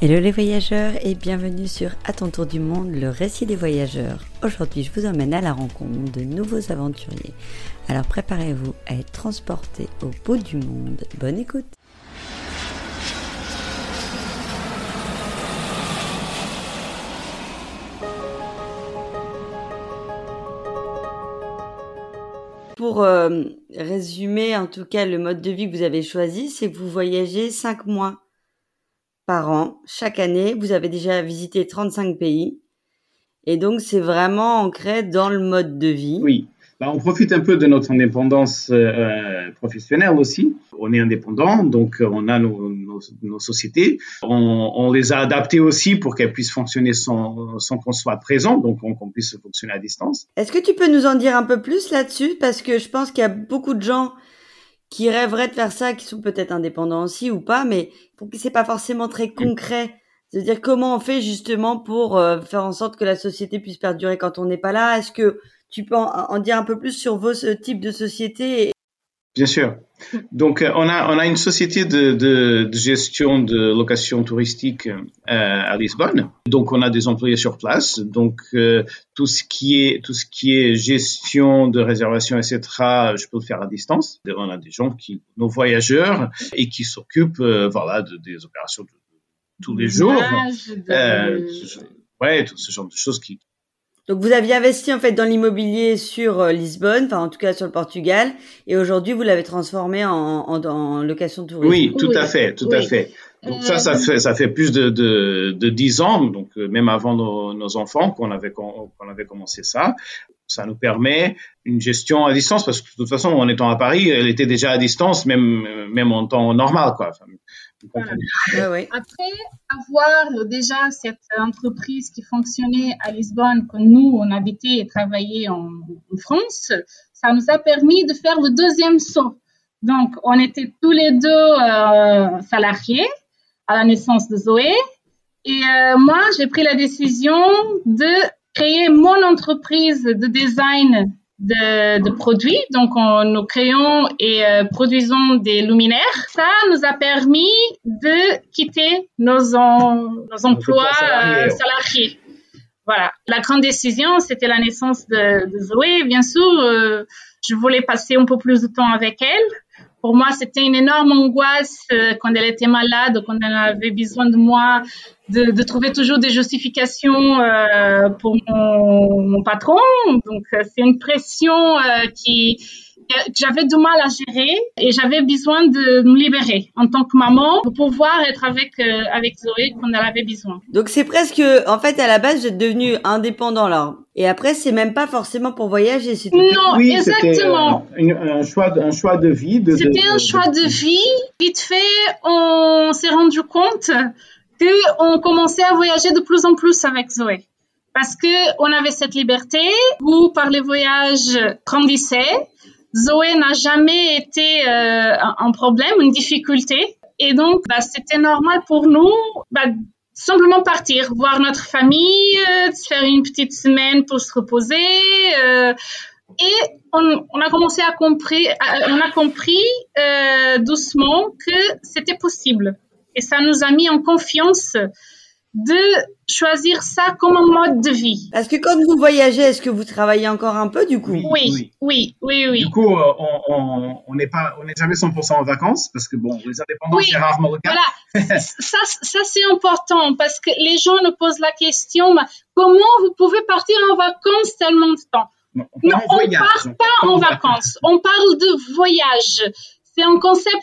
Hello les voyageurs et bienvenue sur À ton tour du monde, le récit des voyageurs. Aujourd'hui, je vous emmène à la rencontre de nouveaux aventuriers. Alors préparez-vous à être transportés au bout du monde. Bonne écoute Pour euh, résumer en tout cas le mode de vie que vous avez choisi, c'est que vous voyagez 5 mois par an, chaque année. Vous avez déjà visité 35 pays. Et donc, c'est vraiment ancré dans le mode de vie. Oui. Bah, on profite un peu de notre indépendance euh, professionnelle aussi. On est indépendant, donc euh, on a nos, nos, sociétés. On, on, les a adaptées aussi pour qu'elles puissent fonctionner sans, sans qu'on soit présent, donc qu'on puisse fonctionner à distance. Est-ce que tu peux nous en dire un peu plus là-dessus? Parce que je pense qu'il y a beaucoup de gens qui rêveraient de faire ça, qui sont peut-être indépendants aussi ou pas, mais pour que c'est pas forcément très concret. C'est-à-dire comment on fait justement pour euh, faire en sorte que la société puisse perdurer quand on n'est pas là. Est-ce que tu peux en, dire un peu plus sur vos types de sociétés Bien sûr. Donc, euh, on a, on a une société de, de, de gestion de location touristique euh, à Lisbonne. Donc, on a des employés sur place. Donc, euh, tout ce qui est tout ce qui est gestion de réservation, etc., je peux le faire à distance. On a des gens qui, nos voyageurs, et qui s'occupent, euh, voilà, de, des opérations de, tous les jours. Ouais, tout ce genre de choses qui, donc vous aviez investi en fait dans l'immobilier sur euh, Lisbonne, enfin en tout cas sur le Portugal, et aujourd'hui vous l'avez transformé en, en, en, location touristique. Oui, tout à fait, tout à fait. Donc ça, ça fait ça fait plus de de, de 10 ans, donc euh, même avant nos, nos enfants qu'on avait qu'on avait commencé ça. Ça nous permet une gestion à distance parce que de toute façon, en étant à Paris, elle était déjà à distance, même même en temps normal, quoi. Après avoir déjà cette entreprise qui fonctionnait à Lisbonne, que nous, on habitait et travaillait en, France, ça nous a permis de faire le deuxième saut. Donc, on était tous les deux euh, salariés à la naissance de Zoé. Et euh, moi, j'ai pris la décision de créer mon entreprise de design de, de, produits. Donc, on, nous créons et euh, produisons des luminaires. Ça nous a permis de quitter nos, nos emplois euh, salariés. Voilà. La grande décision, c'était la naissance de, de Zoé. Bien sûr, euh, je voulais passer un peu plus de temps avec elle. Pour moi, c'était une énorme angoisse quand elle était malade, quand elle avait besoin de moi de, de, trouver toujours des justifications euh, pour mon, mon, patron. Donc, euh, c'est une pression euh, qui j'avais du mal à gérer et j'avais besoin de me libérer en tant que maman pour pouvoir être avec euh, avec Zoé quand elle avait besoin. Donc c'est presque en fait à la base j'étais devenue indépendant là. Et après c'est même pas forcément pour voyager, Non, oui, exactement. un choix un choix de vie C'était un choix de vie. Vite fait, on s'est rendu compte qu'on commençait à voyager de plus en plus avec Zoé. Parce que on avait cette liberté où par les voyages grandissait. Zoé n'a jamais été euh, un problème, une difficulté. Et donc, bah, c'était normal pour nous bah, simplement partir, voir notre famille, euh, faire une petite semaine pour se reposer. Euh, et on, a commencé à compris, on a compris euh, doucement que c'était possible et ça nous a mis en confiance de choisir ça comme un mode de vie. Est-ce que quand vous voyagez, est-ce que vous travaillez encore un peu du coup? Oui, oui, oui, oui, Du coup, euh, on n'est pas, on n'est jamais 100% en vacances parce que bon, les indépendants, c'est rarement le cas. Voilà, ça, ça c'est important parce que les gens nous posent la question comment vous pouvez partir en vacances tellement de temps? Non, on, on part pas en vacances. On parle de voyage. C'est un concept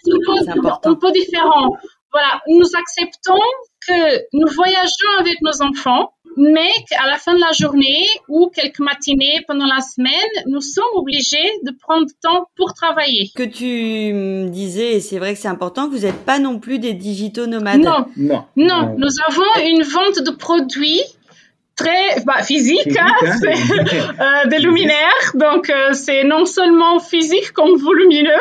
un peu différent. Voilà, nous acceptons que nous voyageons avec nos enfants, mais qu'à la fin de la journée ou quelques matinées pendant la semaine, nous sommes obligés de prendre temps pour travailler. Que tu disais, et c'est vrai que c'est important, que vous n'êtes pas non plus des digitaux nomades. Non, non, non. Nous avons une vente de produits très bah, physique, hein, hein. Euh, des luminaires. Donc euh, c'est non seulement physique comme volumineux.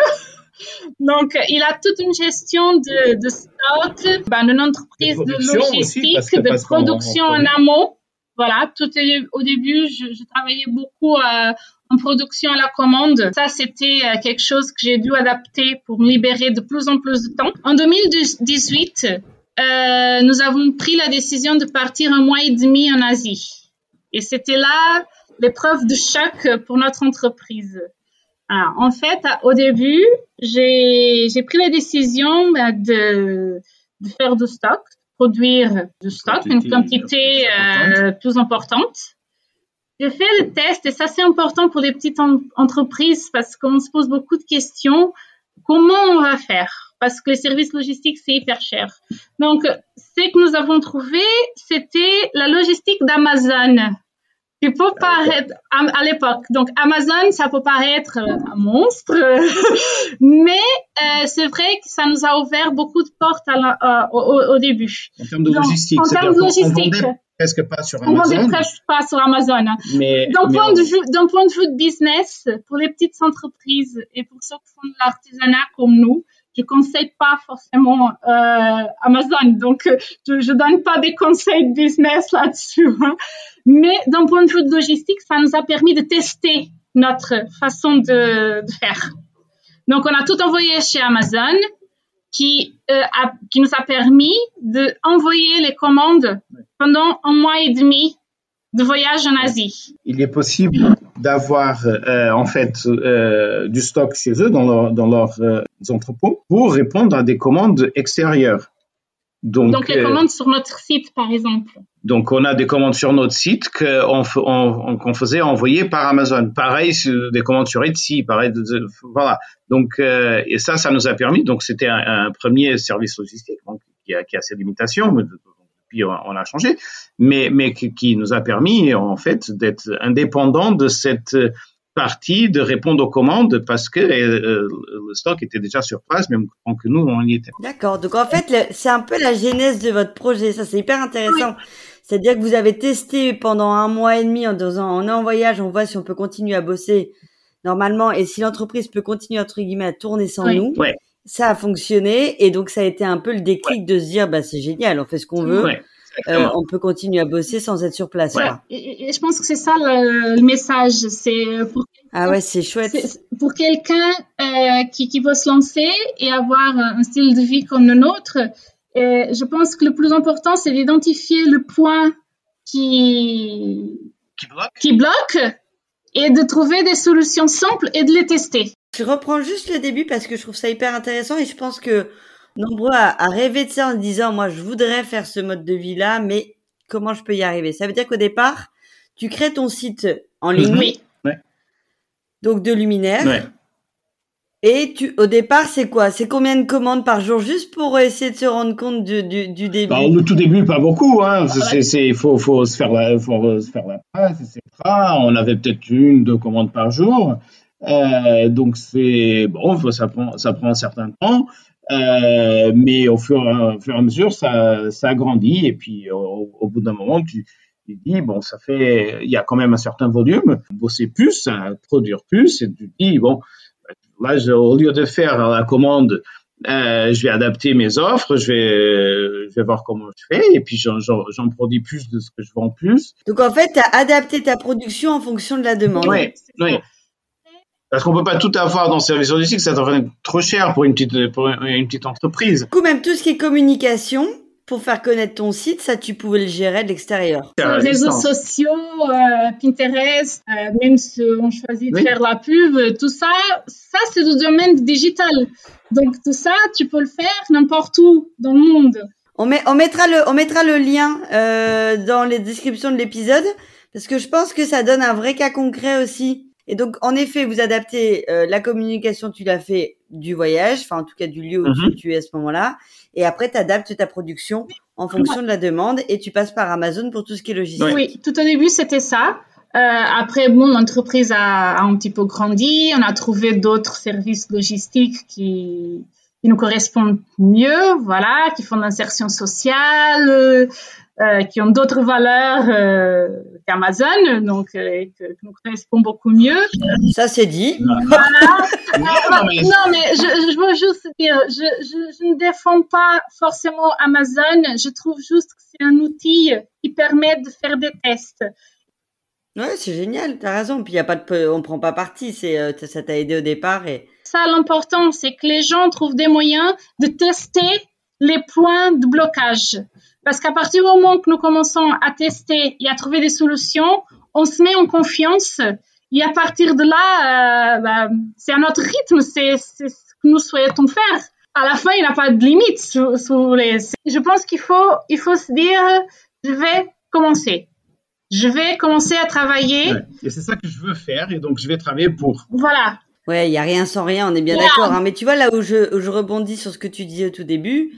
Donc, il a toute une gestion de, de stock, ben, une entreprise de, logistique, de production en amont. Voilà, tout au début, je, je travaillais beaucoup euh, en production à la commande. Ça, c'était euh, quelque chose que j'ai dû adapter pour me libérer de plus en plus de temps. En 2018, euh, nous avons pris la décision de partir un mois et demi en Asie. Et c'était là l'épreuve de choc pour notre entreprise. Alors, en fait, au début, j'ai pris la décision bah, de, de faire du stock, produire du stock, une quantité euh, plus importante. J'ai fait le test et ça c'est important pour les petites entreprises parce qu'on se pose beaucoup de questions. Comment on va faire? Parce que les services logistiques c'est hyper cher. Donc, ce que nous avons trouvé, c'était la logistique d'Amazon qui peut paraître à, l'époque. Donc Amazon, ça peut paraître un monstre, mais euh, c'est vrai que ça nous a ouvert beaucoup de portes à au, début. En termes de logistique, en termes de logistique. presque pas sur Amazon. On vendait presque pas sur Amazon. Mais, d'un point, de vue, d'un point de vue de business, pour les petites entreprises et pour ceux qui font de l'artisanat comme nous, je conseille pas forcément euh, Amazon, donc euh, je, je donne pas des conseils de business là-dessus. Hein. Mais d'un point de vue de logistique, ça nous a permis de tester notre façon de, de faire. Donc on a tout envoyé chez Amazon, qui euh, a, qui nous a permis de envoyer les commandes pendant un mois et demi de voyage en Asie. Il est possible d'avoir en fait du stock chez eux dans, leur, entrepôts pour répondre à des commandes extérieures. Donc, donc les commandes sur notre site, par exemple. Donc on a des commandes sur notre site qu'on on, faisait envoyer par Amazon. Pareil, des commandes sur Etsy, pareil, voilà. Donc et ça, ça nous a permis. Donc c'était un, premier service logistique qui, a, qui a ses limitations, mais on a changé, mais, mais qui, nous a permis en fait d'être indépendant de cette partie de répondre aux commandes parce que euh, le stock était déjà sur place, même quand que nous, on y était. D'accord. Donc, en fait, c'est un peu la genèse de votre projet. Ça, c'est hyper intéressant. C'est-à-dire que vous avez testé pendant un mois et demi en disant, on est en voyage, on voit si on peut continuer à bosser normalement et si l'entreprise peut continuer, entre guillemets, à tourner sans nous. Ouais ça a fonctionné et donc ça a été un peu le déclic de se dire bah c'est génial, on fait ce qu'on veut. Euh, on peut continuer à bosser sans être sur place. Et, je pense que c'est ça le, message. C'est pour ah ouais, c'est chouette. Pour quelqu'un euh, qui, qui veut se lancer et avoir un style de vie comme le nôtre, euh, je pense que le plus important, c'est d'identifier le point qui qui bloque. qui bloque et de trouver des solutions simples et de les tester. Je reprends juste le début parce que je trouve ça hyper intéressant et je pense que nombreux à, rêver de ça en disant moi je voudrais faire ce mode de vie là, mais comment je peux y arriver? Ça veut dire qu'au départ, tu crées ton site en ligne, oui. donc de luminaire. Et tu, au départ, c'est quoi? C'est combien de commandes par jour, juste pour essayer de se rendre compte du, du, du début bah, Au tout début, pas beaucoup. Hein. C'est, faut, faut se faire la, faut se faire la place, etc. On avait peut-être une, deux commandes par jour. Euh, donc c'est bon, ça prend ça prend un certain temps, euh, mais au fur, et à mesure ça ça grandit et puis au, bout d'un moment tu, tu dis bon ça fait il y a quand même un certain volume, bosser plus, produire plus et tu dis bon là au lieu de faire la commande euh, je vais adapter mes offres, je vais, je vais voir comment je fais, et puis j'en produis plus de ce que je vends plus. Donc en fait, tu as adapté ta production en fonction de la demande. Oui, oui. Parce qu'on peut pas tout avoir dans le service logistique, ça devrait trop cher pour une petite, pour une petite entreprise. Du coup, même tout ce qui est communication, pour faire connaître ton site, ça, tu pouvais le gérer de l'extérieur. Les réseaux sociaux, euh, Pinterest, euh, même si on choisit de faire la pub, tout ça, ça, c'est du domaine digital. Donc, tout ça, tu peux le faire n'importe où dans le monde. On, met, on, mettra, le, on mettra le lien euh, dans les descriptions de l'épisode, parce que je pense que ça donne un vrai cas concret aussi et donc, en effet, vous adaptez euh, la communication, tu l'as fait du voyage, enfin en tout cas du lieu où mhm. tu, es à ce moment-là, et après tu adaptes ta production en fonction de la demande et tu passes par Amazon pour tout ce qui est logistique. Oui, tout au début c'était ça. Euh, après, bon, l'entreprise a, a, un petit peu grandi, on a trouvé d'autres services logistiques qui, qui nous correspondent mieux, voilà, qui font l'insertion sociale, euh, qui ont d'autres valeurs euh, qu'Amazon, donc euh, que, que, nous correspondent beaucoup mieux. Ça c'est dit. Voilà. non, mais je, je, veux juste dire, je, je, je, ne défends pas forcément Amazon. Je trouve juste que c'est un outil qui permet de faire des tests. Ouais, c'est génial, t'as raison. Puis y a pas de, on prend pas parti. C'est, euh, ça t'a aidé au départ et. Ça, l'important, c'est que les gens trouvent des moyens de tester les points de blocage. Parce qu'à partir du moment que nous commençons à tester et à trouver des solutions, on se met en confiance. Et à partir de là, euh, bah, c'est à notre rythme, c'est ce que nous souhaitons faire. À la fin, il n'y a pas de limite sur, sur les. Je pense qu'il faut, il faut se dire, je vais commencer. Je vais commencer à travailler. Et c'est ça que je veux faire, et donc je vais travailler pour. Voilà. Ouais, il y a rien sans rien, on est bien d'accord. Hein. Mais tu vois là où je, où je rebondis sur ce que tu disais au tout début,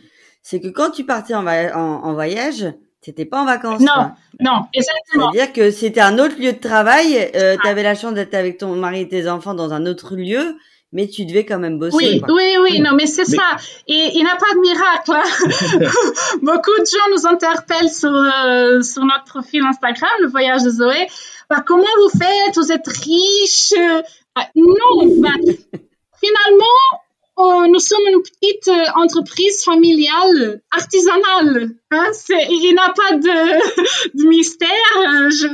c'est que quand tu partais en, en, en voyage, t'étais pas en vacances. Non, quoi. non, exactement. C'est-à-dire que c'était un autre lieu de travail. Euh, tu avais la chance d'être avec ton mari et tes enfants dans un autre lieu, mais tu devais quand même bosser. Oui, quoi. oui, oui, non, mais c'est mais... ça. Et il n'y a pas de miracle. Hein. Beaucoup de gens nous interpellent sur, euh, sur notre profil Instagram, le voyage de Zoé. Bah, comment vous faites? Vous êtes riche bah, Non, bah, finalement, Oh, nous sommes une petite euh, entreprise familiale, artisanale. Hein? il n'y a pas de, de mystère. Euh, je,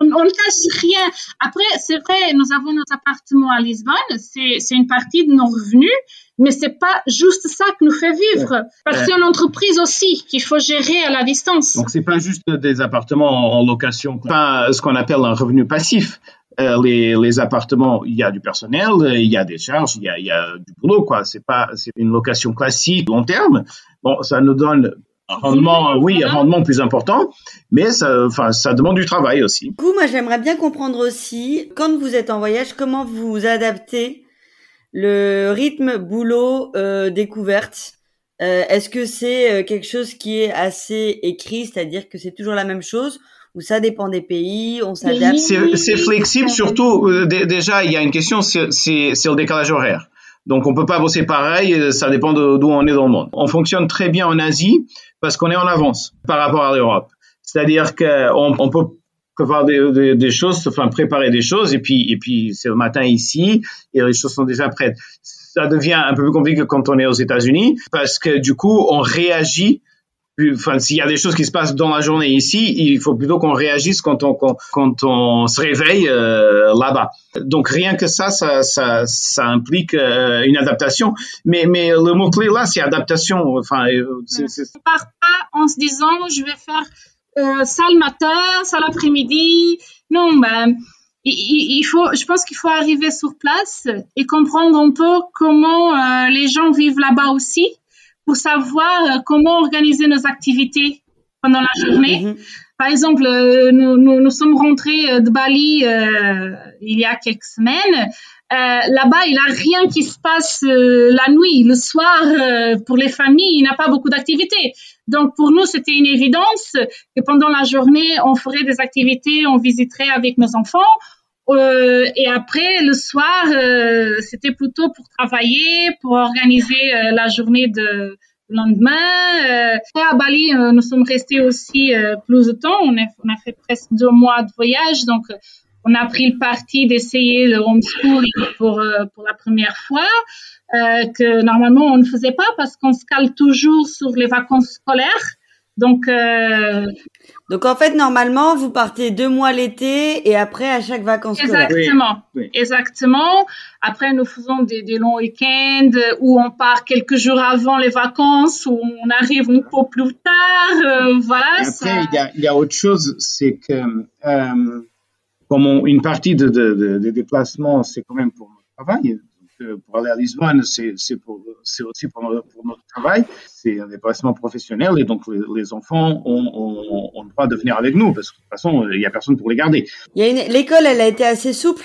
on, ne cache rien. Après, c'est vrai, nous avons notre appartement à Lisbonne. C'est une partie de nos revenus, mais c'est pas juste ça que nous fait vivre. Parce que c'est une entreprise aussi qu'il faut gérer à la distance. Donc, c'est pas juste des appartements en location, pas ce qu'on appelle un revenu passif. Euh, les, les, appartements, il y a du personnel, il y a des charges, il y a, il y a du boulot, quoi. C'est pas, c'est une location classique long terme. Bon, ça nous donne un rendement, oui, un rendement plus important, mais ça, enfin, ça demande du travail aussi. Du coup, moi, j'aimerais bien comprendre aussi, quand vous êtes en voyage, comment vous adaptez le rythme boulot euh, découverte? Euh, Est-ce que c'est quelque chose qui est assez écrit, c'est-à-dire que c'est toujours la même chose? Ou ça dépend des pays, on s'adapte. C'est flexible, surtout euh, déjà il y a une question, c'est le décalage horaire. Donc on peut pas bosser pareil, ça dépend d'où on est dans le monde. On fonctionne très bien en Asie parce qu'on est en avance par rapport à l'Europe. C'est-à-dire qu'on on peut prévoir des, des, des, choses, enfin préparer des choses et puis et puis c'est le matin ici et les choses sont déjà prêtes. Ça devient un peu plus compliqué quand on est aux États-Unis parce que du coup on réagit s'il y a des choses qui se passent dans la journée ici, il faut plutôt qu'on réagisse quand on, quand, on se réveille euh, là-bas. Donc rien que ça, ça, ça, implique euh, une adaptation. Mais, mais le mot-clé là, c'est adaptation. Enfin, c'est, c'est... On part pas en se disant, je vais faire euh, ça le matin, ça l'après-midi. Non, ben, il, il faut, je pense qu'il faut arriver sur place et comprendre un peu comment euh, les gens vivent là-bas aussi pour savoir euh, comment organiser nos activités pendant la journée. Mm -hmm. Par exemple, euh, nous, nous, nous, sommes rentrés euh, de Bali euh, il y a quelques semaines. Euh, Là-bas, il n'y a rien qui se passe euh, la nuit. Le soir, pour les familles, il n'y a pas beaucoup d'activités. Donc, pour nous, c'était une évidence que pendant la journée, on ferait des activités, on visiterait avec nos enfants. Euh, et après, le soir, euh, c'était plutôt pour travailler, pour organiser euh, la journée de lendemain. Euh, à Bali, euh, nous sommes restés aussi plus de temps. On a, on a, fait presque deux mois de voyage, donc on a pris le parti d'essayer le homeschooling pour pour la première fois, que normalement on ne faisait pas parce qu'on se cale toujours sur les vacances scolaires. Donc, euh... donc en fait, normalement, vous partez deux mois l'été et après à chaque vacances Exactement, oui, exactement. Après, nous faisons des, des, longs week-ends où on part quelques jours avant les vacances, où on arrive un peu plus tard. Euh, voilà. Et après, il y, a, il y, a, autre chose, c'est que euh, comme on, une partie des de, de, de déplacements, c'est quand même pour le travail pour aller à Lisbonne, c'est aussi pour, pour, notre travail. C'est un déplacement professionnel et donc les, les enfants ont, ont, ont, le droit de venir avec nous parce que de toute façon, il n'y a personne pour les garder. L'école, elle a été assez souple?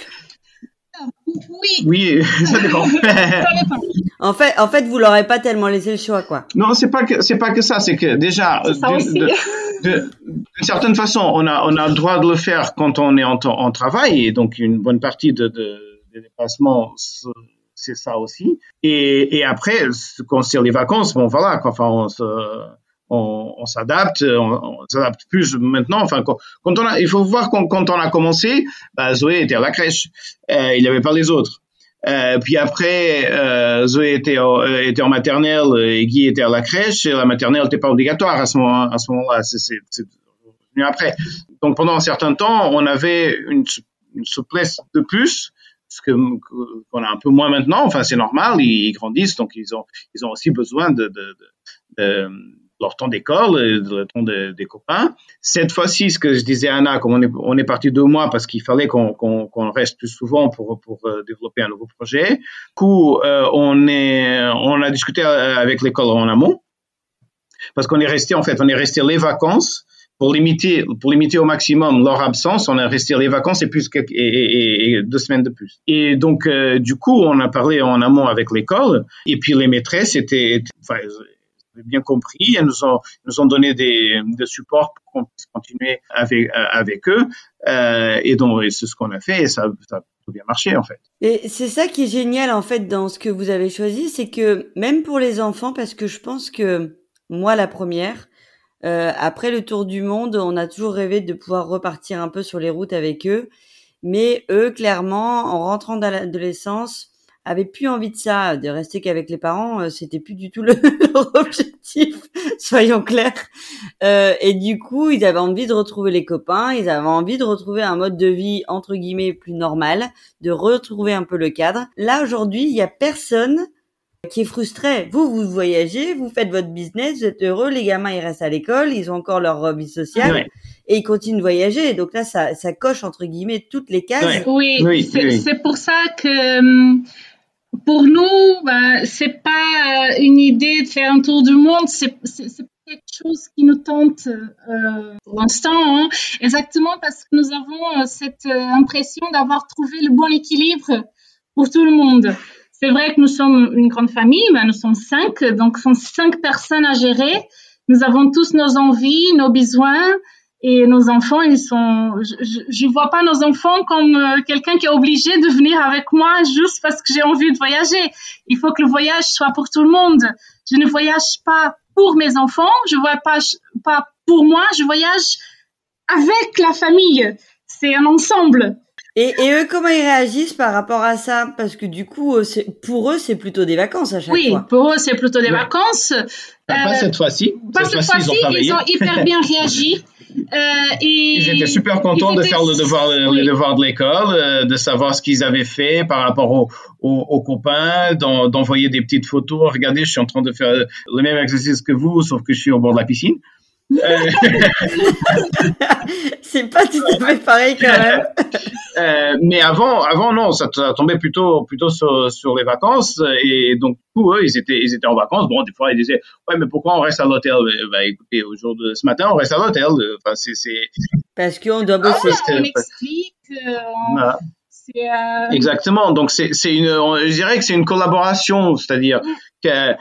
Oui. Oui, ça dépend. ça dépend. En fait, en fait, vous leur avez pas tellement laissé le choix, quoi. Non, c'est pas que c'est pas que ça. C'est que déjà, d'une certaine façon, on a on a le droit de le faire quand on est en, en travail et donc une bonne partie de, de des déplacements c'est ça aussi. Et, après, quand c'est les vacances, bon voilà, enfin on s'adapte, on, s'adapte plus maintenant. Enfin, quand, il faut voir quand, on a commencé, bah, Zoé était à la crèche, euh, il n'y avait pas les autres. Euh, puis après, euh, Zoé était, était en maternelle et Guy était à la crèche. Et la maternelle n'était pas obligatoire à ce moment, à ce moment-là. C'est venu après. Donc pendant un certain temps, on avait une souplesse de plus ce que qu'on a un peu moins maintenant. Enfin, c'est normal, ils, grandissent, donc ils ont ils ont aussi besoin de, de, euh, leur temps d'école, le temps des copains. Cette fois-ci, ce que je disais à Anna, comme on est, on est parti deux mois parce qu'il fallait qu'on qu'on reste plus souvent pour, pour développer un nouveau projet. Du coup, on, est, on a discuté avec l'école en amont parce qu'on est resté, en fait, on est resté les vacances pour limiter, pour limiter au maximum leur absence, on a resté les vacances et plus et, et, deux semaines de plus. Et donc, euh, du coup, on a parlé en amont avec l'école et puis les maîtresses étaient, enfin, bien compris, elles nous ont, nous ont donné des, des supports pour qu'on puisse continuer avec, avec eux. Euh, et donc, c'est ce qu'on a fait et ça, ça a bien marché en fait. Et c'est ça qui est génial en fait dans ce que vous avez choisi, c'est que même pour les enfants, parce que je pense que moi la première, euh, après le tour du monde, on a toujours rêvé de pouvoir repartir un peu sur les routes avec eux. Mais eux, clairement, en rentrant dans l'adolescence, avaient plus envie de ça, de rester qu'avec les parents. Euh, c'était plus du tout le, leur objectif, soyons clairs. Euh, et du coup, ils avaient envie de retrouver les copains, ils avaient envie de retrouver un mode de vie entre guillemets plus normal, de retrouver un peu le cadre. Là aujourd'hui, il y a personne qui est frustré. Vous, vous voyagez, vous faites votre business, vous êtes heureux, les gamins, ils restent à l'école, ils ont encore leur vie sociale. Et ils continuent de voyager. Donc là, ça, ça coche, entre guillemets, toutes les cases. Oui, oui c'est pour ça que hum, pour nous, ben, c'est pas euh, une idée de faire un tour du monde, c'est quelque chose qui nous tente euh, pour l'instant, hein. exactement parce que nous avons euh, cette impression d'avoir trouvé le bon équilibre pour tout le monde. C'est vrai que nous sommes une grande famille, mais nous sommes cinq, donc sont cinq personnes à gérer. Nous avons tous nos envies, nos besoins, et nos enfants, ils sont. Je, je vois pas nos enfants comme euh, quelqu'un qui est obligé de venir avec moi juste parce que j'ai envie de voyager. Il faut que le voyage soit pour tout le monde. Je ne voyage pas pour mes enfants, je vois pas pas pour moi, je voyage avec la famille. C'est un ensemble. Et, et, eux, comment ils réagissent par rapport à ça? Parce que du coup, euh, pour eux, c'est plutôt des vacances à chaque fois. Oui, pour eux, c'est plutôt des vacances. Pas, cette fois-ci. Pas cette, fois-ci, ils, ont hyper bien réagi. Euh, et ils étaient super contents de faire le devoir, le devoir de l'école, euh, de savoir ce qu'ils avaient fait par rapport aux, aux, copains, d'envoyer des petites photos. Regardez, je suis en train de faire le même exercice que vous, sauf que je suis au bord de la piscine. Euh, c'est pas tout à fait pareil quand même. Euh, mais avant, avant non, ça, tombait plutôt, plutôt sur, sur, les vacances et donc pour eux, ils étaient, ils étaient en vacances. Bon, des fois ils disaient, ouais, mais pourquoi on reste à l'hôtel? Bah, écoutez, au jour de ce matin, on reste à l'hôtel. Enfin, c'est, parce qu'on doit bosser. Ah, on explique. Euh, euh... Exactement. Donc c'est, c'est une, je dirais que c'est une collaboration, c'est-à-dire que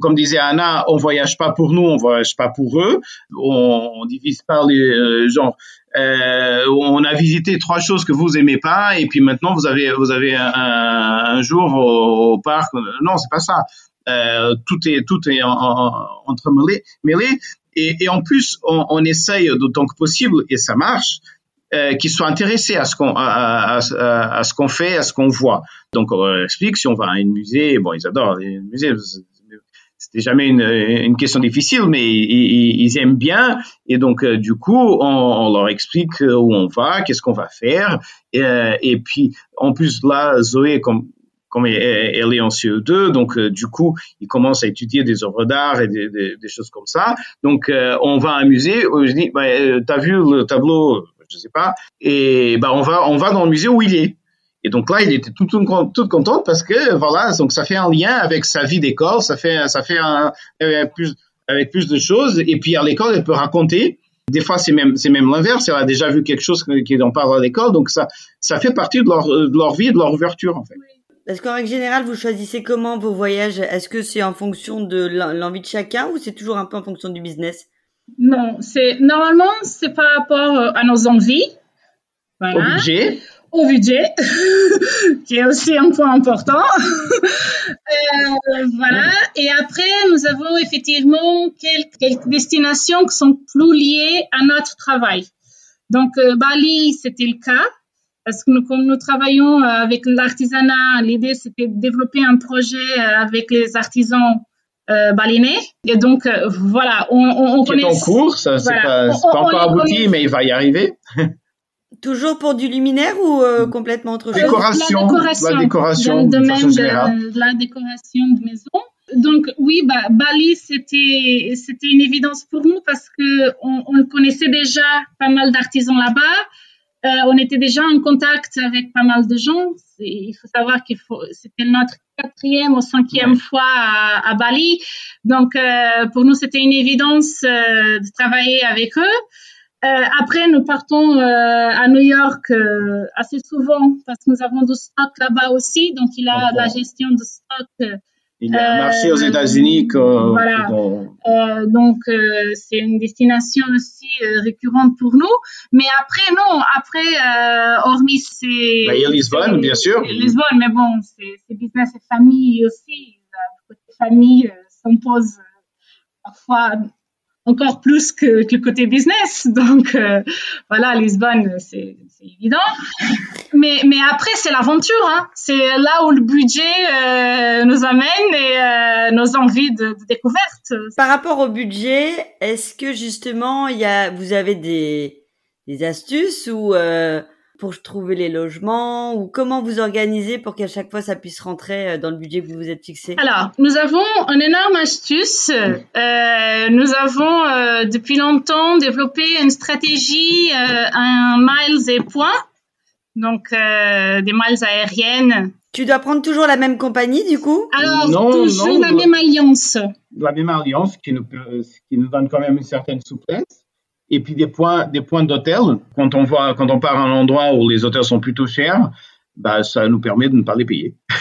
comme disait Anna, on voyage pas pour nous, on voyage pas pour eux. On, on divise pas les euh, genre. Euh, on a visité trois choses que vous aimez pas et puis maintenant vous avez vous avez un, jour au, parc. Non, c'est pas ça. Euh, tout est tout est en, en, entremêlé, mêlé. Et, en plus, on, essaye d'autant que possible et ça marche. Euh, qu'ils soient intéressés à ce qu'on à, ce qu'on fait, à ce qu'on voit. Donc on explique si on va à un musée, bon ils adorent les musées, c'était jamais une, une, question difficile, mais ils, ils, aiment bien. Et donc, euh, du coup, on, leur explique où on va, qu'est-ce qu'on va faire. Et, euh, et, puis, en plus, là, Zoé, comme, comme elle, est en CE2, donc euh, du coup, il commence à étudier des œuvres d'art et des, choses comme ça. Donc, on va à un musée. Je dis, bah, t'as vu le tableau? Je sais pas. Et bah, on va, on va dans le musée où il est. Et donc là, il était tout, tout, tout content parce que voilà, donc ça fait un lien avec sa vie d'école, ça fait ça fait un, avec plus avec plus de choses. Et puis à l'école, elle peut raconter. Des fois, c'est même c'est même l'inverse. Elle a déjà vu quelque chose qui en parle à l'école, donc ça ça fait partie de leur de leur vie, de leur ouverture en fait. Est-ce qu'en règle générale, vous choisissez comment vos voyages? Est-ce que c'est en fonction de l'envie de chacun ou c'est toujours un peu en fonction du business? Non, c'est normalement c'est par rapport à nos envies. Voilà. Au budget au budget, qui est aussi un point important. euh, voilà. Et après, nous avons effectivement quelques, quelques, destinations qui sont plus liées à notre travail. Donc, euh, Bali, c'était le cas. Parce que nous, comme nous travaillons euh, avec l'artisanat, l'idée c'était de développer un projet avec les artisans euh, balinais. Et donc, euh, voilà, on, on, on connaît. Est en cours, ça, c'est pas, pas encore abouti, mais il va y arriver. Toujours pour du luminaire ou euh, complètement autre chose? Décoration, La décoration. La décoration. Dans le domaine de, de, la décoration de maison. donc oui, bah, Bali c'était c'était une évidence pour nous parce que on, on connaissait déjà pas mal d'artisans là-bas. Euh, on était déjà en contact avec pas mal de gens. Il faut savoir qu'il faut c'était notre quatrième ou cinquième fois à, à, Bali. Donc euh, pour nous c'était une évidence euh, de travailler avec eux. Euh, après, nous partons euh, à New York euh, assez souvent parce que nous avons du stock là-bas aussi. Donc, il a la gestion de stock. Il y a un marché aux États-Unis. Voilà. donc, c'est une destination aussi récurrente pour nous. Mais après, non. Après, hormis ces. Bah, il y a Lisbonne, bien sûr. Lisbonne, mais bon, c'est business et famille aussi. Le côté famille s'impose parfois encore plus que, que, le côté business. Donc euh, voilà, Lisbonne, c'est évident. Mais, mais après, c'est l'aventure. Hein. C'est là où le budget euh, nous amène et euh, nos envies de, de, découverte. Par rapport au budget, est-ce que justement, y a, vous avez des, des astuces ou euh, pour trouver les logements ou comment vous organisez pour qu'à chaque fois ça puisse rentrer euh, dans le budget que vous vous êtes fixé? Alors, nous avons une énorme astuce. Euh, nous avons euh, depuis longtemps développé une stratégie, euh, un miles et points, donc euh, des miles aériennes. Tu dois prendre toujours la même compagnie du coup? Alors, non, toujours non, la même alliance. La même alliance qui nous, qui nous donne quand même une certaine souplesse et puis des points, des points d'hôtel. Quand on voit, quand on part à un endroit où les hôtels sont plutôt chers, bah, ça nous permet de ne pas les payer.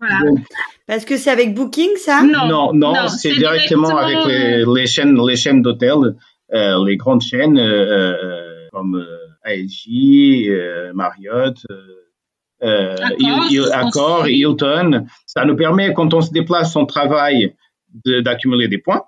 voilà. Donc, Parce que c'est avec Booking, ça? Non, non, non, non c'est directement, directement, avec les, les, chaînes, les chaînes d'hôtels, euh, les grandes chaînes euh, comme euh, ASG, euh, Marriott. Euh, Accor Hilton, ça nous permet, quand on se déplace, on travaille d'accumuler des points.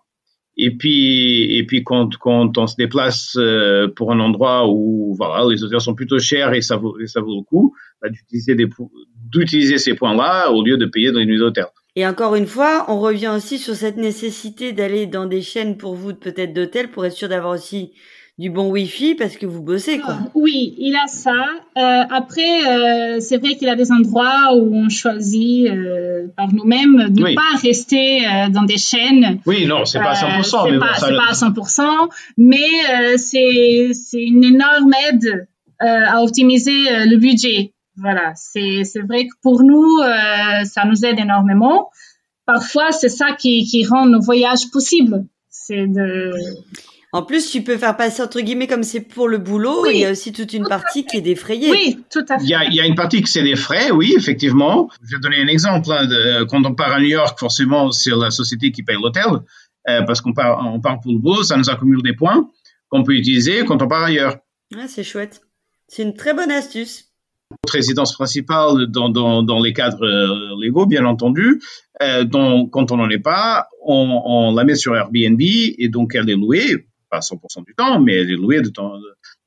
Et puis, et puis quand, quand on se déplace euh, pour un endroit où voilà, les hôtels sont plutôt chers et ça vaut, et ça vaut le coup, bah, d'utiliser ces points-là au lieu de payer dans les nuits d'hôtel. Et encore une fois, on revient aussi sur cette nécessité d'aller dans des chaînes pour vous peut-être d'hôtels pour être sûr d'avoir aussi du bon Wi-Fi parce que vous bossez quoi. Oui, il a ça. Euh, après, euh, c'est vrai qu'il y a des endroits où on choisit euh, par nous-mêmes de ne Oui. pas rester euh, dans des chaînes. Oui, non, c'est pas à 100%, Euh, c'est mais pas, bon, ça, c'est pas à 100%, mais euh, c'est c'est une énorme aide euh, à optimiser euh, le budget. Voilà, c'est c'est vrai que pour nous, euh, ça nous aide énormément. Parfois, c'est ça qui qui rend nos voyages possibles. C'est de En plus, tu peux faire passer entre guillemets comme c'est pour le boulot. Oui. Il y a aussi toute une partie qui est défrayée. oui, tout à fait. Il y a, il y a une partie que c'est des frais, oui, effectivement. Je vais donner un exemple. hein, de- quand on part à New York, forcément, c'est la société qui paye l'hôtel, euh, parce qu'on part, on part pour le boulot, ça nous accumule des points qu'on peut utiliser quand on part ailleurs. Ouais, c'est chouette. C'est une très bonne astuce. Notre résidence principale dans, dans, dans les cadres euh, légaux, bien entendu. Euh, donc, quand on n'en est pas, on, on la met sur Airbnb et donc elle est louée, pas 100% du temps, mais elle est louée de temps,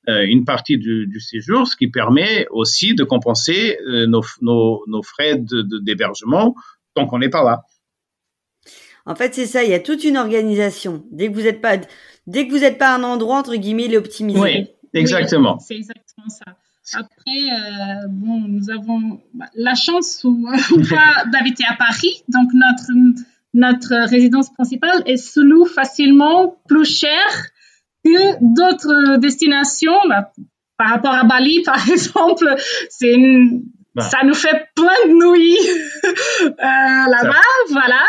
euh, une partie du, du séjour, ce qui permet aussi de compenser euh, nos, nos, nos frais de- de- d'hébergement tant qu'on n'est pas là. En fait, c'est ça. Il y a toute une organisation. Dès que vous n'êtes pas, dès que vous n'êtes pas à un endroit entre guillemets, il est optimisé. Oui, exactement. Oui, c'est exactement ça. Après, euh, bon, nous avons bah, la chance ou, ou pas d'habiter à Paris, donc notre notre résidence principale est se loue facilement plus cher que d'autres destinations. Bah, par rapport à Bali, par exemple, c'est une- Bah. ça nous fait plein de nuits euh, là-bas, voilà.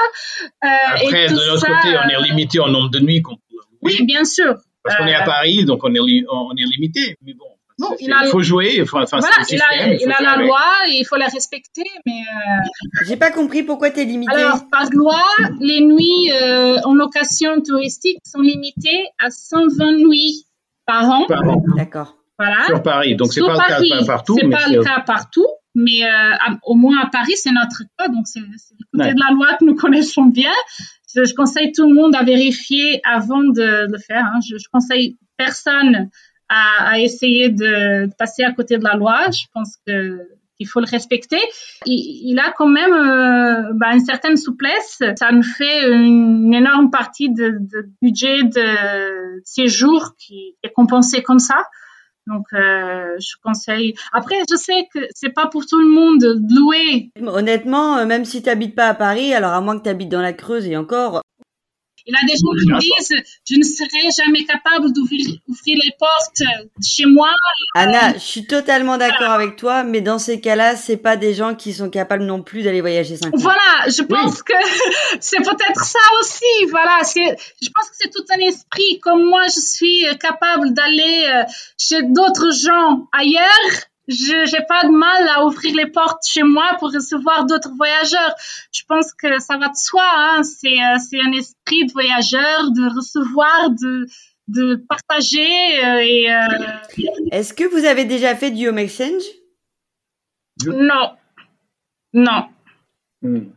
Euh, Après, et de ça, côté, on euh, est limité en nombre de nuits qu'on peut Oui, bien sûr. parce qu'on est à euh, Paris, donc on est, li- on est limité. Mais bon, Il a- faut jouer, il faut, enfin, voilà, il a, système, il faut a faire la avec. loi, et il faut la respecter, mais euh, J'ai pas compris pourquoi t'es limité. alors par loi, les nuits euh, en location touristique sont limitées à 120 nuits par an. Par an, D'accord. Voilà. sur Paris. Donc, c'est pas Paris, le cas partout, c'est mais pas le cas partout, mais euh, au moins à Paris, c'est notre cas, donc c'est le côté Ouais. de la loi que nous connaissons bien. Je, je conseille tout le monde à vérifier avant de, de le faire. hein. Je, je conseille personne à, à essayer de, passer à côté de la loi. Je pense que il faut le respecter. Il, il a quand même euh, bah, une certaine souplesse. Ça nous fait une énorme partie de, de budget de séjour qui est compensé comme ça. Donc, euh, je conseille. Après, je sais que c'est pas pour tout le monde de louer. Honnêtement, euh, même si tu n'habites pas à Paris, alors à moins que tu habites dans la Creuse et encore, il y a des gens qui me disent, je ne serai jamais capable d'ouvrir ouvrir les portes chez moi. Anna, je suis totalement d'accord avec toi, mais dans ces cas-là, c'est pas des gens qui sont capables non plus d'aller voyager 5 ans. Voilà, je pense que c'est peut-être ça aussi. Voilà, c'est, je pense que c'est tout un esprit. Comme moi, je suis capable d'aller euh, chez d'autres gens ailleurs je n'ai pas de mal à ouvrir les portes chez moi pour recevoir d'autres voyageurs. Je pense que ça va de soi. Hein. C'est euh, c'est un esprit de voyageur, de recevoir, de de partager. Euh, et euh... Est-ce que vous avez déjà fait du home exchange? Non, non. Hmm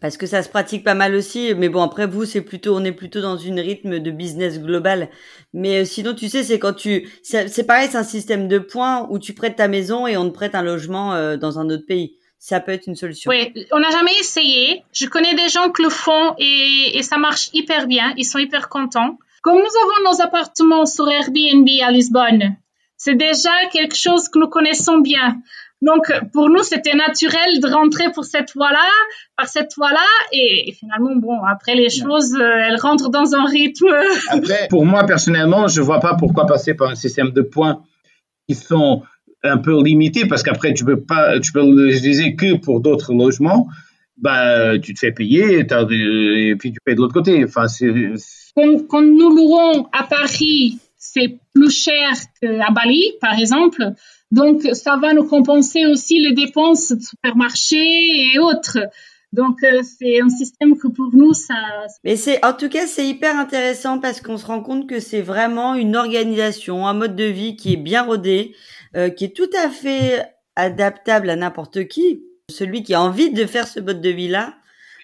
parce que ça se pratique pas mal aussi. Mais bon, après vous, c'est plutôt, on est plutôt dans une rythme de business global. Mais euh, sinon, tu sais, c'est quand tu, c'est pareil, c'est un système de points où tu prêtes ta maison et on te prête un logement euh, dans un autre pays. Ça peut être une solution. Oui, on n'a jamais essayé. Je connais des gens qui le font et, et ça marche hyper bien. Ils sont hyper contents. Comme nous avons nos appartements sur Airbnb à Lisbonne, c'est déjà quelque chose que nous connaissons bien. Donc, pour nous, c'était naturel de rentrer pour cette voie-là, par cette voie-là, et, finalement, bon, après les choses, euh, elles rentrent dans un rythme. Après, pour moi personnellement, je vois pas pourquoi passer par un système de points qui sont un peu limités, parce qu'après, tu peux pas, tu peux l'utiliser que pour d'autres logements. Bah, tu te fais payer, et puis tu payes de l'autre côté. Enfin, c'est. Quand, quand nous louons à Paris, c'est plus cher qu'à Bali, par exemple. Donc, ça va nous compenser aussi les dépenses de supermarché et autres. Donc, euh, c'est un système que pour nous, ça. Mais c'est, en tout cas, c'est hyper intéressant parce qu'on se rend compte que c'est vraiment une organisation, un mode de vie qui est bien rodé, euh, qui est tout à fait adaptable à n'importe qui. Celui qui a envie de faire ce mode de vie-là.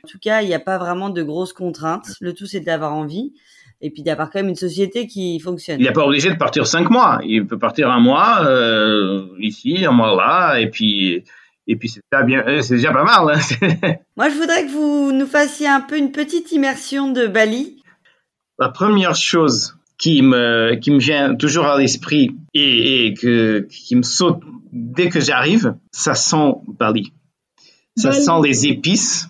En tout cas, il n'y a pas vraiment de grosses contraintes. Le tout, c'est d'avoir envie et puis d'avoir quand même une société qui fonctionne. Il n'est pas obligé de partir cinq mois. Il peut partir un mois euh, ici, un mois là, et puis et puis c'est bien, euh, c'est déjà pas mal. Hein. Moi, je voudrais que vous nous fassiez un peu une petite immersion de Bali. La première chose qui me qui me vient toujours à l'esprit et, et que qui me saute dès que j'arrive, ça sent Bali. Ça sent les épices,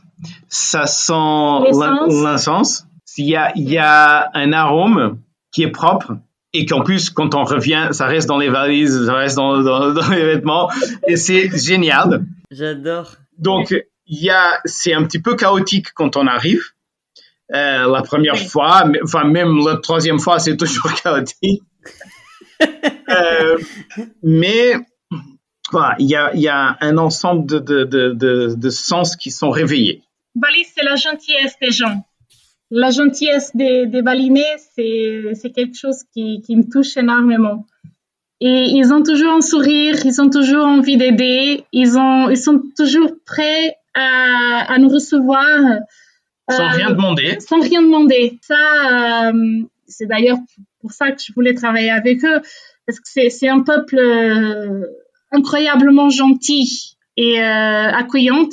ça sent l'encens s'il y a, il y a un arôme qui est propre et qu'en plus, quand on revient, ça reste dans les valises, ça reste dans, dans, les vêtements et c'est génial. J'adore. Donc, il y a, c'est un petit peu chaotique quand on arrive. Euh, la première fois, enfin même la troisième fois, c'est toujours chaotique. euh, mais voilà, il y a, y a un ensemble de, de, de, de sens qui sont réveillés. Bali, c'est la gentillesse des gens la gentillesse des, des Balinais, c'est quelque chose qui, qui, me touche énormément. Et ils ont toujours un sourire, ils ont toujours envie d'aider, ils, ont, ils sont toujours prêts à, à nous recevoir. Sans rien euh, demander. Sans rien demander. Ça, euh, c'est d'ailleurs pour ça que je voulais travailler avec eux, parce que c'est un peuple euh, incroyablement gentil et accueillante.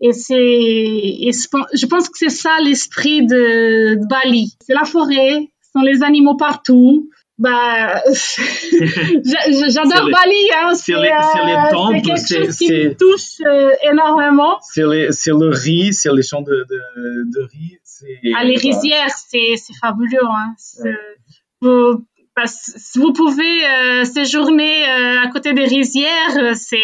Et c'est, je pense que c'est ça l'esprit de, Bali. C'est la forêt, sont les animaux partout. Bah, j'adore Bali. Hein. C'est les, les temples, c'est quelque chose qui me touche euh, énormément. C'est le riz, c'est les champs de, de, de riz. Ah, les rizières, c'est fabuleux. Hein. Si vous pouvez euh, séjourner euh, à côté des rizières, euh, c'est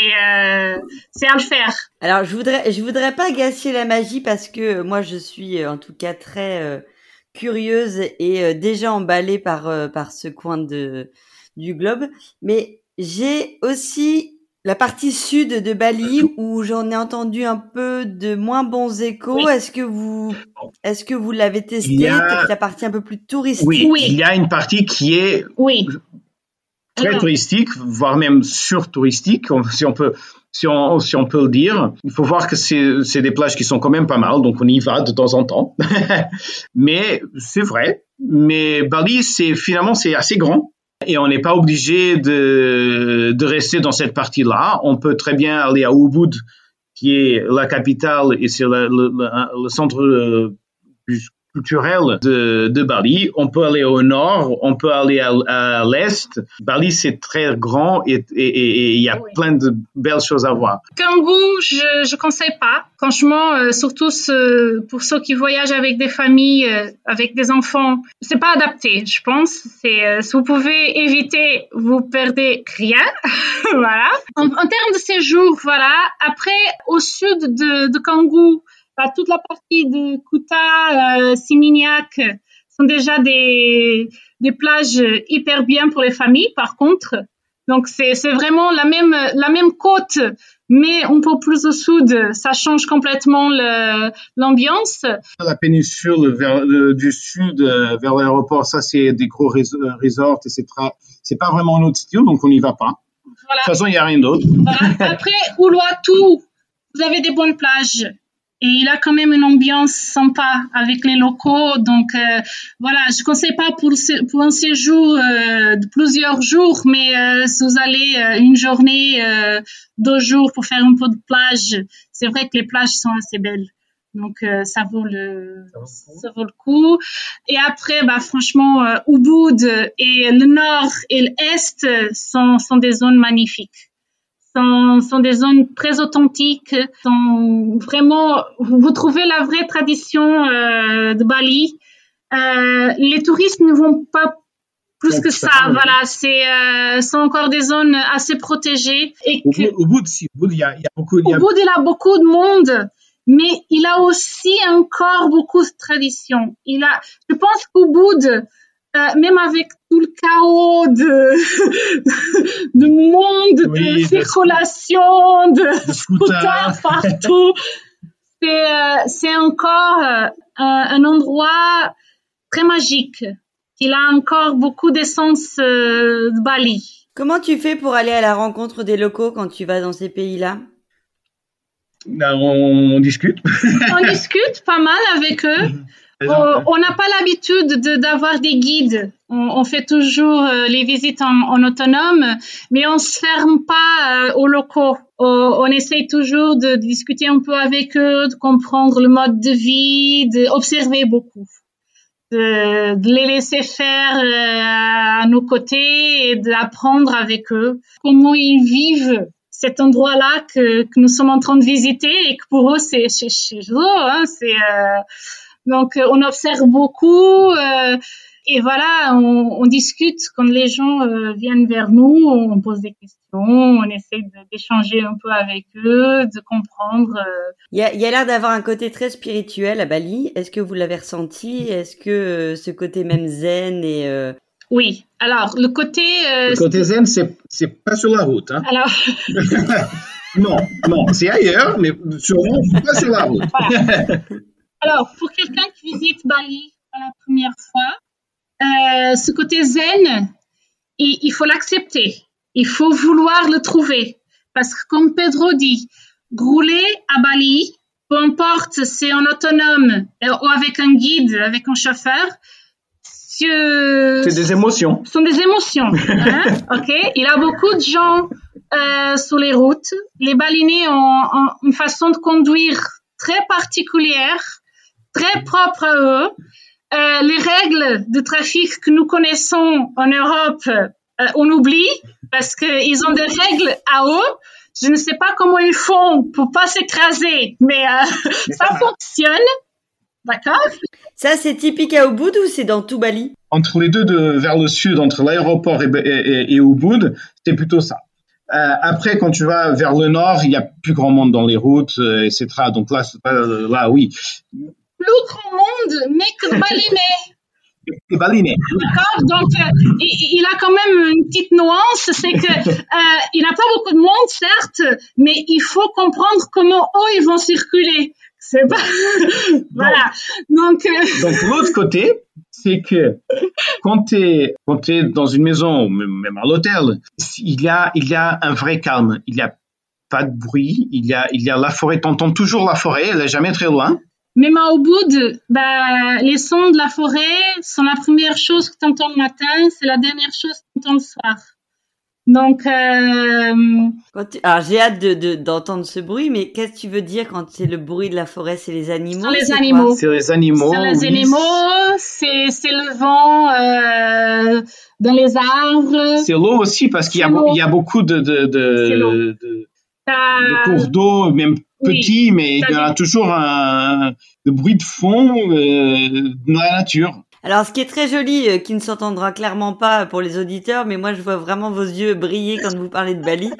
c'est à le faire. Alors je voudrais je voudrais pas gâcher la magie parce que moi je suis en tout cas très curieuse et déjà emballée par par ce coin de du globe, mais j'ai aussi la partie sud de Bali où j'en ai entendu un peu de moins bons échos. Est-ce que vous, est-ce que vous l'avez testé La partie un peu plus touristique? Oui, il y a une partie qui est oui. très touristique, voire même sur-touristique, si on peut, si on, si on peut le dire. Il faut voir que c'est des plages qui sont quand même pas mal, donc on y va de temps en temps. Mais c'est vrai. Mais Bali, c'est finalement c'est assez grand et on n'est pas obligé de, de rester dans cette partie-là. On peut très bien aller à Ubud, qui est la capitale et c'est le, centre euh, culturelle de, de, Bali. On peut aller au nord, on peut aller à, à l'est. Bali, c'est très grand et il y a oui. plein de belles choses à voir. Canggu, je ne conseille pas. Franchement, euh, surtout ce, pour ceux qui voyagent avec des familles, euh, avec des enfants, c'est pas adapté, je pense. C'est, euh, si vous pouvez éviter, vous perdez rien. voilà. En, en, termes de séjour, voilà. Après, au sud de, de Canggu, bah, toute la partie de Kuta, euh, Simignac sont déjà des, des plages hyper bien pour les familles, par contre. Donc, c'est, c'est vraiment la même, la même côte, mais un peu plus au sud. Ça change complètement le, l'ambiance. La péninsule vers, le, du sud euh, vers l'aéroport, ça, c'est des gros resorts et c'est, très, c'est pas vraiment notre style, donc on n'y va pas. Voilà. De toute façon, il n'y a rien d'autre. Voilà. Après, Uluwatu, vous avez des bonnes plages et il a quand même une ambiance sympa avec les locaux. Donc euh, voilà, je conseille pas pour pour un séjour euh, de plusieurs jours, mais euh, si vous allez euh, une journée, euh, deux jours pour faire un peu de plage, c'est vrai que les plages sont assez belles. Donc ça vaut le ça vaut le coup. Et après, bah franchement, Ubud et le nord et l'est sont sont des zones magnifiques sont, sont des zones très authentiques, sont vraiment, vous trouvez la vraie tradition euh, de Bali. Euh, les touristes ne vont pas plus que ça, voilà, c'est euh, sont encore des zones assez protégées. Et au, que, au bout de si, au bout, il y a, il y a beaucoup, il y a... Au bout, il a beaucoup de monde, mais il a aussi encore beaucoup de traditions. Il a, je pense qu'au bout de euh, même avec tout le chaos de, de monde, oui, de circulation, de, de scooters partout, c'est, euh, c'est encore euh, un endroit très magique. Il a encore beaucoup d'essence euh, de Bali. Comment tu fais pour aller à la rencontre des locaux quand tu vas dans ces pays-là? Ben, on, on, discute. on discute pas mal avec eux. On n'a pas l'habitude d'avoir des guides. On, on, fait toujours euh, les visites en, en, autonome, mais on se ferme pas euh, aux locaux. On, on essaye toujours de, discuter un peu avec eux, de comprendre le mode de vie, d'observer beaucoup, de, de, les laisser faire euh, à nos côtés et d'apprendre avec eux comment ils vivent cet endroit-là que, que, nous sommes en train de visiter et que pour eux c'est chez, chez eux, hein, c'est donc, on observe beaucoup euh, et voilà, on, on, discute quand les gens euh, viennent vers nous, on pose des questions, on essaie d'échanger un peu avec eux, de comprendre. Euh. Il y a, y a l'air d'avoir un côté très spirituel à Bali. Est-ce que vous l'avez ressenti? Est-ce que euh, ce côté même zen et euh, oui. Alors, le côté. Euh, le côté zen, c'est, c'est pas sur la route. Hein. Alors. non, non, c'est ailleurs, mais sûrement pas sur la route. Voilà. Alors, pour quelqu'un qui visite Bali pour la première fois, euh, ce côté zen, il, il faut l'accepter. Il faut vouloir le trouver. Parce que comme Pedro dit, rouler à Bali, peu importe c'est en autonome ou avec un guide, avec un chauffeur, c'est des émotions. Ce sont des émotions. Hein? ok? Il y a beaucoup de gens euh, sur les routes. Les balinés ont, ont, une façon de conduire très particulière très propres à eux. Euh, les règles de trafic que nous connaissons en Europe, euh, on oublie parce qu'ils ont des règles à eux. Je ne sais pas comment ils font pour pas s'écraser, mais, euh, mais ça, ça fonctionne. D'accord? Ça, c'est typique à Ubud ou c'est dans tout Bali? Entre les deux, de, vers le sud, entre l'aéroport et, et, et Ubud, c'est plutôt ça. Euh, après, quand tu vas vers le nord, il y a plus grand monde dans les routes, euh, etc. Donc là, là, oui plus grand monde, mais que Balinais. D'accord, donc euh, il, il, a quand même une petite nuance, c'est que euh, il n'a pas beaucoup de monde, certes, mais il faut comprendre comment eux ils vont circuler. C'est pas voilà. Donc euh... donc l'autre côté, c'est que quand tu es es dans une maison, même à l'hôtel, il y a il y a un vrai calme. Il y a pas de bruit. Il y a il y a la forêt. T'entends toujours la forêt. Elle est jamais très loin. Même au bout, bah, les sons de la forêt sont la première chose que tu entends le matin, c'est la dernière chose que tu entends le soir. Donc, euh, alors j'ai hâte de, d'entendre ce bruit, mais qu'est-ce que tu veux dire quand c'est le bruit de la forêt? C'est les animaux? C'est les animaux. C'est les animaux. C'est les animaux. C'est c'est le vent euh, dans les arbres. C'est l'eau aussi parce qu'il y a il y a beaucoup de de de, de, de cours d'eau, même petits, mais il y a toujours un, bruit de fond euh, dans la nature. Alors, ce qui est très joli, euh, qui ne s'entendra clairement pas pour les auditeurs, mais moi, je vois vraiment vos yeux briller quand vous parlez de Bali.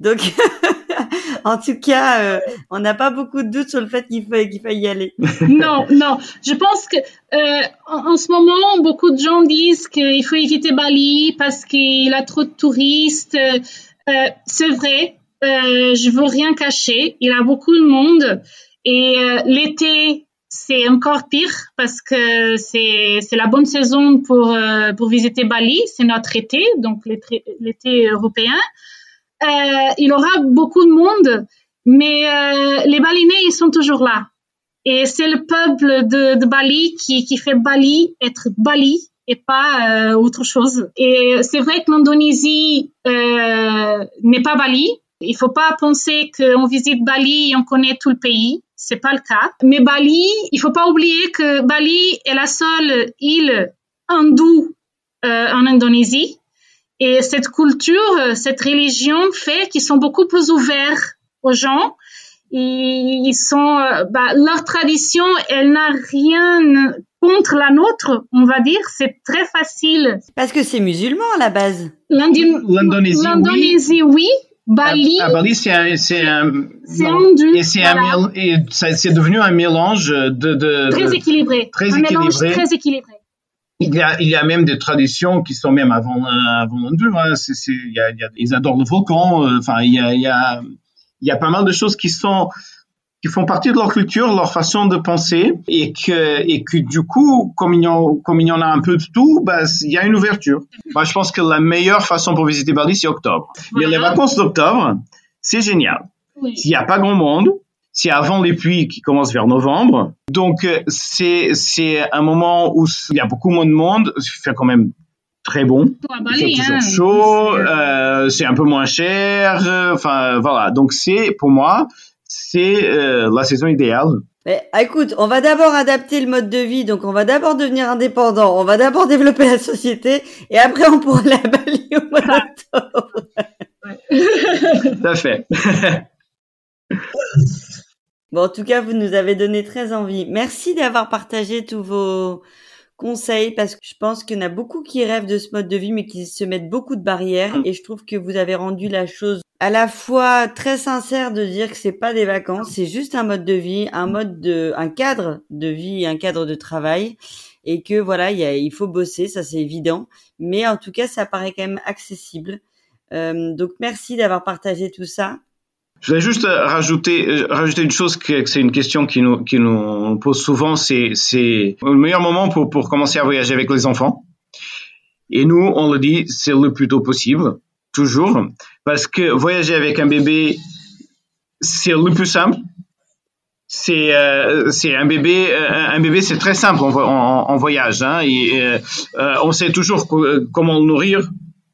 Donc, en tout cas, euh, on n'a pas beaucoup de doutes sur le fait qu'il faut qu'il faille y aller. non, non. Je pense que euh, en, ce moment, beaucoup de gens disent qu'il faut éviter Bali parce qu'il a trop de touristes. Euh, c'est vrai. Je veux rien cacher. Il a beaucoup de monde et l'été c'est encore pire parce que c'est c'est la bonne saison pour euh, pour visiter Bali, c'est notre été, donc l'été européen. Euh, il aura beaucoup de monde, mais euh, les Balinais ils sont toujours là. Et c'est le peuple de, de Bali qui qui fait Bali être Bali et pas autre chose. Et c'est vrai que l'Indonésie n'est pas Bali. Il faut pas penser qu'on visite Bali et on connaît tout le pays c'est pas le cas. Mais Bali, il faut pas oublier que Bali est la seule île hindoue euh, en Indonésie. Et cette culture, cette religion fait qu'ils sont beaucoup plus ouverts aux gens. Ils sont, euh, bah, leur tradition, elle n'a rien contre la nôtre, on va dire. C'est très facile. Parce que c'est musulman à la base. L'Indonésie, oui. Bali. À, Bali, c'est un, c'est un, et c'est un, et c'est devenu un mélange de, de très équilibré, très un équilibré. très équilibré. Il y, a, il y a même des traditions qui sont même avant, avant. Hein. C'est, c'est, il y a, il y a, ils adorent le volcan. Euh, enfin, il y a, il y a, il y a pas mal de choses qui sont qui font partie de leur culture, leur façon de penser, et que, et que du coup, comme il y en, comme il y en a un peu de tout, bah, il y a une ouverture. Moi, je pense que la meilleure façon pour visiter Bali, c'est octobre. Mais les vacances d'octobre, c'est génial. S'il n'y a pas grand monde, c'est avant les pluies qui commencent vers novembre. Donc, euh, c'est, c'est un moment où il y a beaucoup moins de monde. Il fait quand même très bon. il fait toujours hein. chaud, euh, c'est un peu moins cher. Enfin, voilà. Donc, c'est, pour moi, c'est euh, la saison idéale. Mais, écoute, on va d'abord adapter le mode de vie, donc on va d'abord devenir indépendant, on va d'abord développer la société, et après on pourra la balayer au mois d'octobre. Tout à fait. bon, en tout cas, vous nous avez donné très envie. Merci d'avoir partagé tous vos conseils parce que je pense qu'il y en a beaucoup qui rêvent de ce mode de vie mais qui se mettent beaucoup de barrières mm. et je trouve que vous avez rendu la chose à la fois très sincère de dire que c'est pas des vacances, c'est juste un mode de vie, un mode de, un cadre de vie, un cadre de travail et que voilà, il, y a, il faut bosser, ça c'est évident, mais en tout cas ça paraît quand même accessible. Euh, donc merci d'avoir partagé tout ça. Je voudrais juste euh, rajouter, euh, rajouter une chose que, c'est une question qui nous, qui nous pose souvent, c'est, c'est le meilleur moment pour, pour commencer à voyager avec les enfants. Et nous, on le dit, c'est le plus tôt possible, toujours, parce que voyager avec un bébé, c'est le plus simple. C'est, euh, c'est un bébé, un bébé, c'est très simple en, en, voyage. Hein, et, on sait toujours comment le nourrir,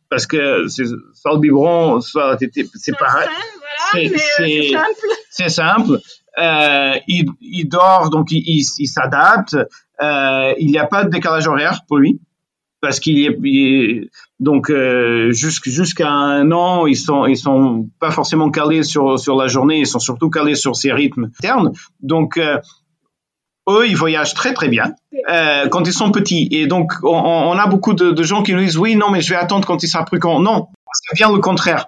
parce que c'est soit le biberon, soit c'est pareil. C'est simple. Euh, il, il, dort, donc il, il, s'adapte. Euh, il n'y a pas de décalage horaire pour lui parce qu'il est, donc euh, jusqu'à un an ils sont ils sont pas forcément calés sur sur la journée ils sont surtout calés sur ses rythmes internes. Donc euh, eux ils voyagent très très bien euh, quand ils sont petits. Et donc on, on a beaucoup de, de, gens qui nous disent oui non mais je vais attendre quand il sera plus grand. Non c'est bien le contraire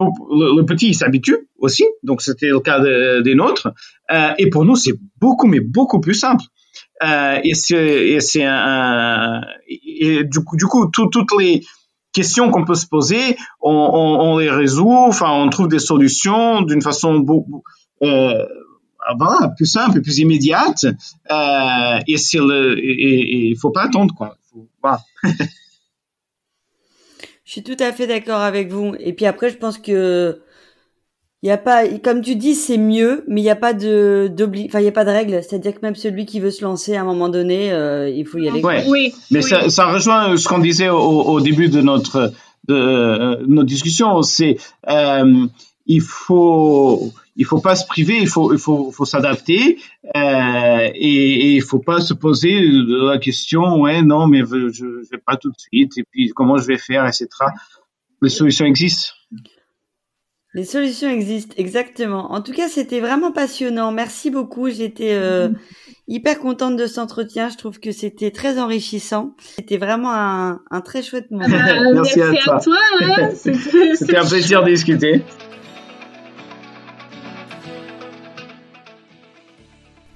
le, petit s'habitue aussi, donc c'était le cas des nôtres. Euh, et pour nous, c'est beaucoup, mais beaucoup plus simple. Euh, et c'est un, et du coup, du coup toutes les questions qu'on peut se poser, on, on, on, les résout, enfin, on trouve des solutions d'une façon beaucoup, euh, voilà, plus simple, plus immédiate. Euh, et le, et il faut pas attendre quoi. Voilà. Je suis tout à fait d'accord avec vous. Et puis après, je pense que il y a pas, comme tu dis, c'est mieux, mais il n'y a pas de d'obli, enfin il y a pas de règle. C'est-à-dire que même celui qui veut se lancer à un moment donné, euh, il faut y aller. Oui. Mais Ça, rejoint ce qu'on disait au, au, début de notre de nos discussions, c'est il faut il faut pas se priver, il faut il faut, faut s'adapter euh, et, il faut pas se poser la question ouais non mais je, je vais pas tout de suite et puis comment je vais faire etc. Les solutions existent. Les solutions existent exactement. En tout cas, c'était vraiment passionnant. Merci beaucoup. J'étais euh, hyper contente de cet entretien. Je trouve que c'était très enrichissant. C'était vraiment un, un, très chouette moment. Ah, merci, à toi. toi C'était un plaisir de discuter.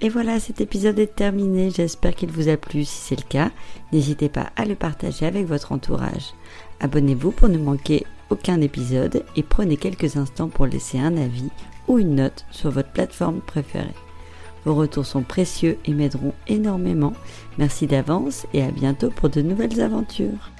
Et voilà, cet épisode est terminé. J'espère qu'il vous a plu. Si c'est le cas, n'hésitez pas à le partager avec votre entourage. Abonnez-vous pour ne manquer aucun épisode et prenez quelques instants pour laisser un avis ou une note sur votre plateforme préférée. Vos retours sont précieux et m'aideront énormément. Merci d'avance et à bientôt pour de nouvelles aventures.